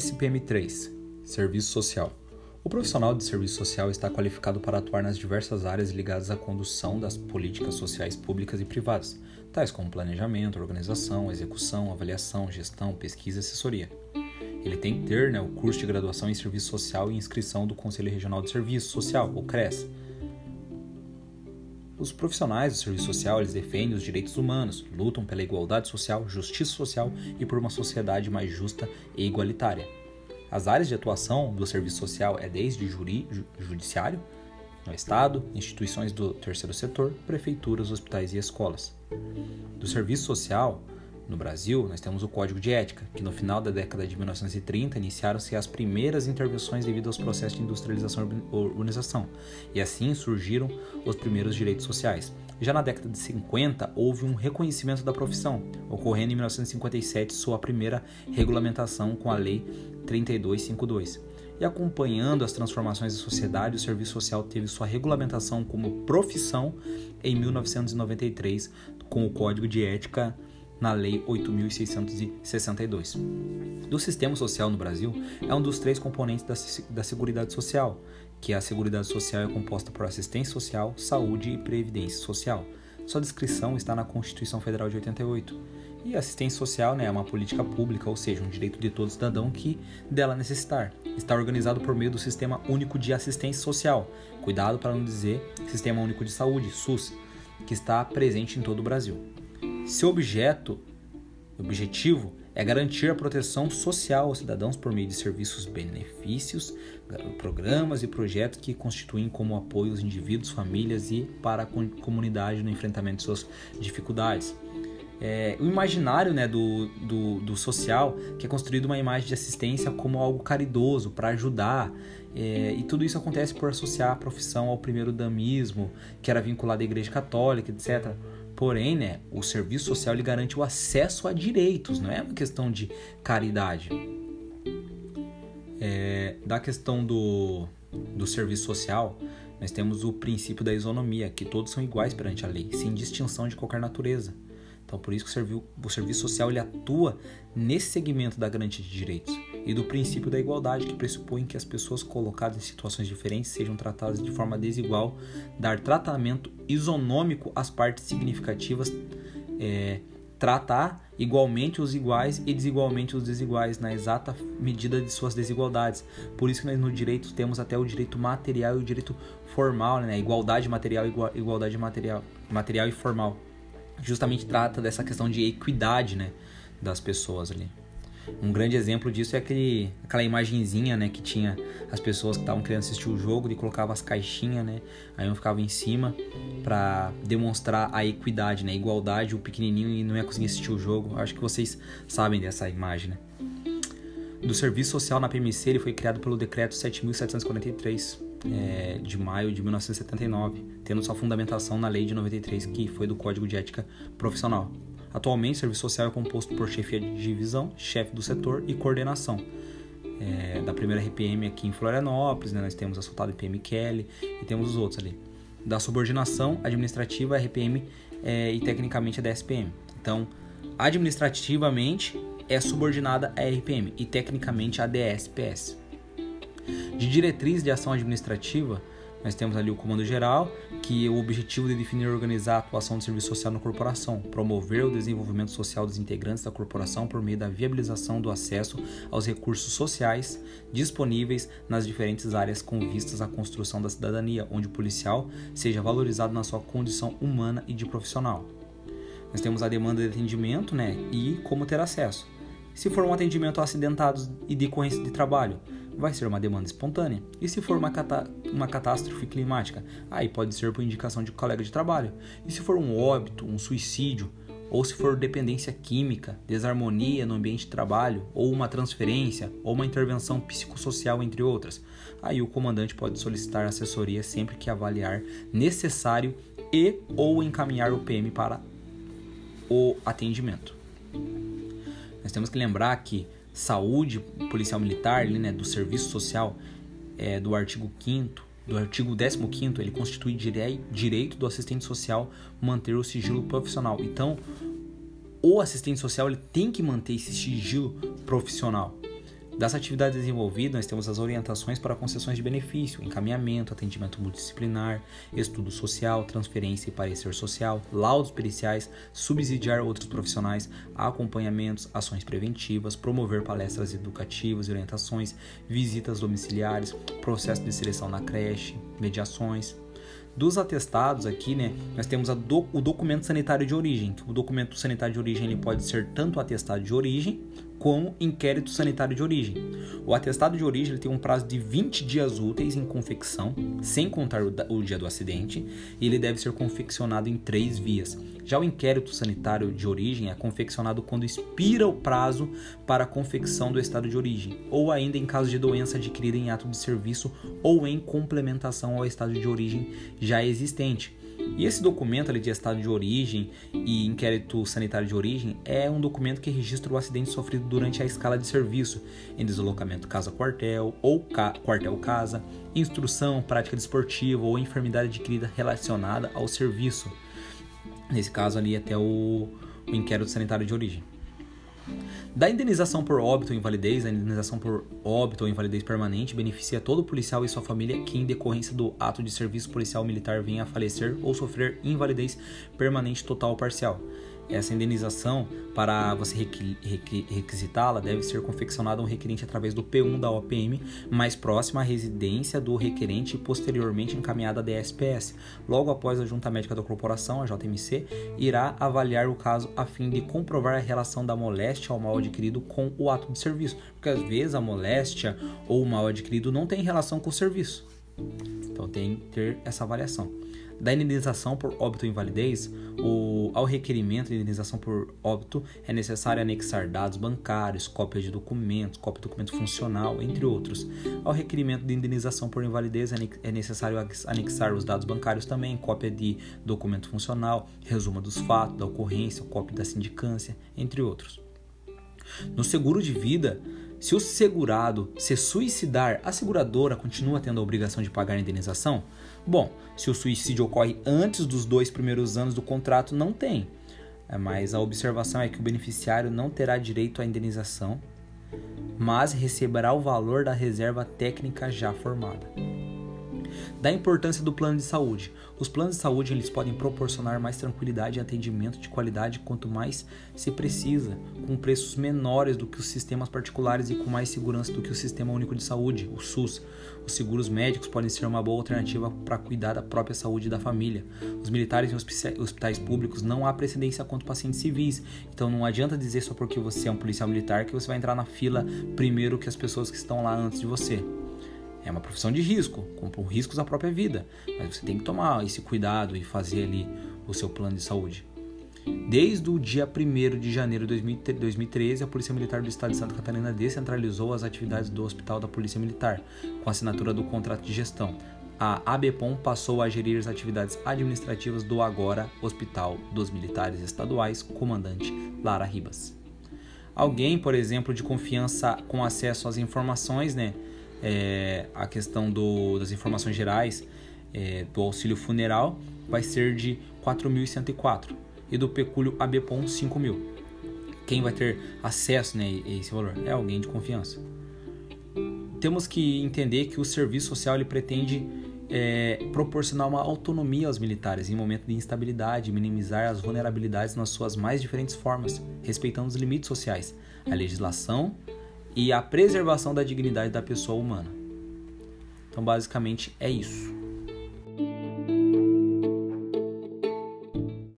SPM3 Serviço Social o profissional de serviço social está qualificado para atuar nas diversas áreas ligadas à condução das políticas sociais públicas e privadas, tais como planejamento, organização, execução, avaliação, gestão, pesquisa e assessoria. Ele tem que ter né, o curso de graduação em serviço social e inscrição do Conselho Regional de Serviço Social, o CRES. Os profissionais do serviço social eles defendem os direitos humanos, lutam pela igualdade social, justiça social e por uma sociedade mais justa e igualitária. As áreas de atuação do serviço social é desde juri, judiciário, no Estado, instituições do terceiro setor, prefeituras, hospitais e escolas. Do serviço social, no Brasil, nós temos o Código de Ética, que no final da década de 1930 iniciaram-se as primeiras intervenções devido aos processos de industrialização e urbanização, e assim surgiram os primeiros direitos sociais. Já na década de 50, houve um reconhecimento da profissão, ocorrendo em 1957 sua primeira regulamentação com a Lei 3252. E acompanhando as transformações da sociedade, o serviço social teve sua regulamentação como profissão em 1993, com o Código de Ética na Lei 8.662. Do sistema social no Brasil, é um dos três componentes da, da Seguridade Social, que a Seguridade Social é composta por assistência social, saúde e previdência social. Sua descrição está na Constituição Federal de 88. E assistência social né, é uma política pública, ou seja, um direito de todo cidadão que dela necessitar. Está organizado por meio do Sistema Único de Assistência Social, cuidado para não dizer Sistema Único de Saúde, SUS, que está presente em todo o Brasil. Seu objeto, objetivo é garantir a proteção social aos cidadãos por meio de serviços, benefícios, programas e projetos que constituem como apoio aos indivíduos, famílias e para a comunidade no enfrentamento de suas dificuldades. É, o imaginário né, do, do, do, social, que é construído uma imagem de assistência como algo caridoso, para ajudar, é, e tudo isso acontece por associar a profissão ao primeiro damismo, que era vinculado à Igreja Católica, etc. Porém, né, o serviço social ele garante o acesso a direitos, não é uma questão de caridade. É, da questão do, do serviço social, nós temos o princípio da isonomia, que todos são iguais perante a lei, sem distinção de qualquer natureza. Então, por isso que o serviço, social ele atua nesse segmento da garantia de direitos e do princípio da igualdade, que pressupõe que as pessoas colocadas em situações diferentes sejam tratadas de forma desigual, dar tratamento isonômico às partes significativas, é, tratar igualmente os iguais e desigualmente os desiguais, na exata medida de suas desigualdades. Por isso que nós no direito temos até o direito material e o direito formal, né? Igualdade material igualdade material, material e formal justamente trata dessa questão de equidade, né, das pessoas ali. Um grande exemplo disso é aquele, aquela imagenzinha, né, que tinha as pessoas que estavam querendo assistir o jogo e colocava as caixinhas, né, aí um ficava em cima para demonstrar a equidade, né, igualdade, o pequenininho e não ia conseguir assistir o jogo. Acho que vocês sabem dessa imagem, né. Do serviço social na PMC, ele foi criado pelo decreto 7743 é, de maio de 1979, tendo sua fundamentação na Lei de 93, que foi do Código de Ética Profissional. Atualmente, o serviço social é composto por chefia de divisão, chefe do setor e coordenação. É, da primeira RPM aqui em Florianópolis, né, nós temos a soltada RPM Kelly e temos os outros ali. Da subordinação administrativa, RPM é, e tecnicamente a DSPM. Então, administrativamente é subordinada à RPM e tecnicamente à DSPS. De diretriz de ação administrativa, nós temos ali o comando geral, que o objetivo de definir e organizar a atuação do serviço social na corporação, promover o desenvolvimento social dos integrantes da corporação por meio da viabilização do acesso aos recursos sociais disponíveis nas diferentes áreas com vistas à construção da cidadania, onde o policial seja valorizado na sua condição humana e de profissional. Nós temos a demanda de atendimento né, e como ter acesso. Se for um atendimento a acidentados e decorrência de trabalho, vai ser uma demanda espontânea. E se for uma, uma catástrofe climática, aí pode ser por indicação de colega de trabalho. E se for um óbito, um suicídio, ou se for dependência química, desarmonia no ambiente de trabalho, ou uma transferência, ou uma intervenção psicossocial, entre outras, aí o comandante pode solicitar assessoria sempre que avaliar necessário e ou encaminhar o PM para o atendimento. Nós temos que lembrar que saúde policial militar, ali, né, do serviço social, é, do artigo 5 do artigo 15 ele constitui direito do assistente social manter o sigilo profissional. Então, o assistente social ele tem que manter esse sigilo profissional. Das atividades desenvolvidas, nós temos as orientações para concessões de benefício, encaminhamento, atendimento multidisciplinar, estudo social, transferência e parecer social, laudos periciais, subsidiar outros profissionais, acompanhamentos, ações preventivas, promover palestras educativas e orientações, visitas domiciliares, processo de seleção na creche, mediações, dos atestados aqui, né, nós temos do, o documento sanitário de origem. O documento sanitário de origem ele pode ser tanto atestado de origem como inquérito sanitário de origem. O atestado de origem ele tem um prazo de 20 dias úteis em confecção, sem contar o, o dia do acidente, e ele deve ser confeccionado em três vias. Já o inquérito sanitário de origem é confeccionado quando expira o prazo para a confecção do estado de origem, ou ainda em caso de doença adquirida em ato de serviço ou em complementação ao estado de origem já existente. E esse documento ali de estado de origem e inquérito sanitário de origem é um documento que registra o acidente sofrido durante a escala de serviço, em deslocamento casa-quartel ou ca quartel-casa, instrução, prática desportiva ou enfermidade adquirida relacionada ao serviço. Nesse caso ali até o, o inquérito sanitário de origem. Da indenização por óbito ou invalidez, a indenização por óbito ou invalidez permanente beneficia todo policial e sua família que, em decorrência do ato de serviço policial militar, venha a falecer ou sofrer invalidez permanente total ou parcial. Essa indenização, para você requisitá-la, deve ser confeccionada um requerente através do P1 da OPM, mais próxima à residência do requerente e posteriormente encaminhada à DSPS. Logo após a Junta Médica da Corporação, a JMC, irá avaliar o caso a fim de comprovar a relação da moléstia ao mal adquirido com o ato de serviço, porque às vezes a moléstia ou o mal adquirido não tem relação com o serviço. Então tem que ter essa avaliação da indenização por óbito ou invalidez, o, ao requerimento de indenização por óbito é necessário anexar dados bancários, cópias de documentos, cópia de documento funcional, entre outros. Ao requerimento de indenização por invalidez é necessário anexar os dados bancários também, cópia de documento funcional, resumo dos fatos, da ocorrência, cópia da sindicância, entre outros. No seguro de vida, se o segurado se suicidar, a seguradora continua tendo a obrigação de pagar a indenização? Bom, se o suicídio ocorre antes dos dois primeiros anos do contrato, não tem. É, mas a observação é que o beneficiário não terá direito à indenização, mas receberá o valor da reserva técnica já formada. Da importância do plano de saúde. Os planos de saúde eles podem proporcionar mais tranquilidade e atendimento de qualidade quanto mais se precisa, com preços menores do que os sistemas particulares e com mais segurança do que o Sistema Único de Saúde, o SUS. Os seguros médicos podem ser uma boa alternativa para cuidar da própria saúde da família. Os militares em hospitais públicos não há precedência quanto pacientes civis, então não adianta dizer só porque você é um policial militar que você vai entrar na fila primeiro que as pessoas que estão lá antes de você. É uma profissão de risco, com riscos à própria vida, mas você tem que tomar esse cuidado e fazer ali o seu plano de saúde. Desde o dia 1 de janeiro de 2013, a Polícia Militar do Estado de Santa Catarina descentralizou as atividades do Hospital da Polícia Militar, com assinatura do contrato de gestão. A ABPOM passou a gerir as atividades administrativas do agora Hospital dos Militares Estaduais, comandante Lara Ribas. Alguém, por exemplo, de confiança com acesso às informações, né? É, a questão do, das informações gerais é, do auxílio funeral vai ser de 4.104 e do pecúlio ABPOM 5.000. Quem vai ter acesso né, a esse valor? É alguém de confiança. Temos que entender que o serviço social ele pretende é, proporcionar uma autonomia aos militares em momento de instabilidade, minimizar as vulnerabilidades nas suas mais diferentes formas, respeitando os limites sociais, a legislação e a preservação da dignidade da pessoa humana. Então, basicamente, é isso.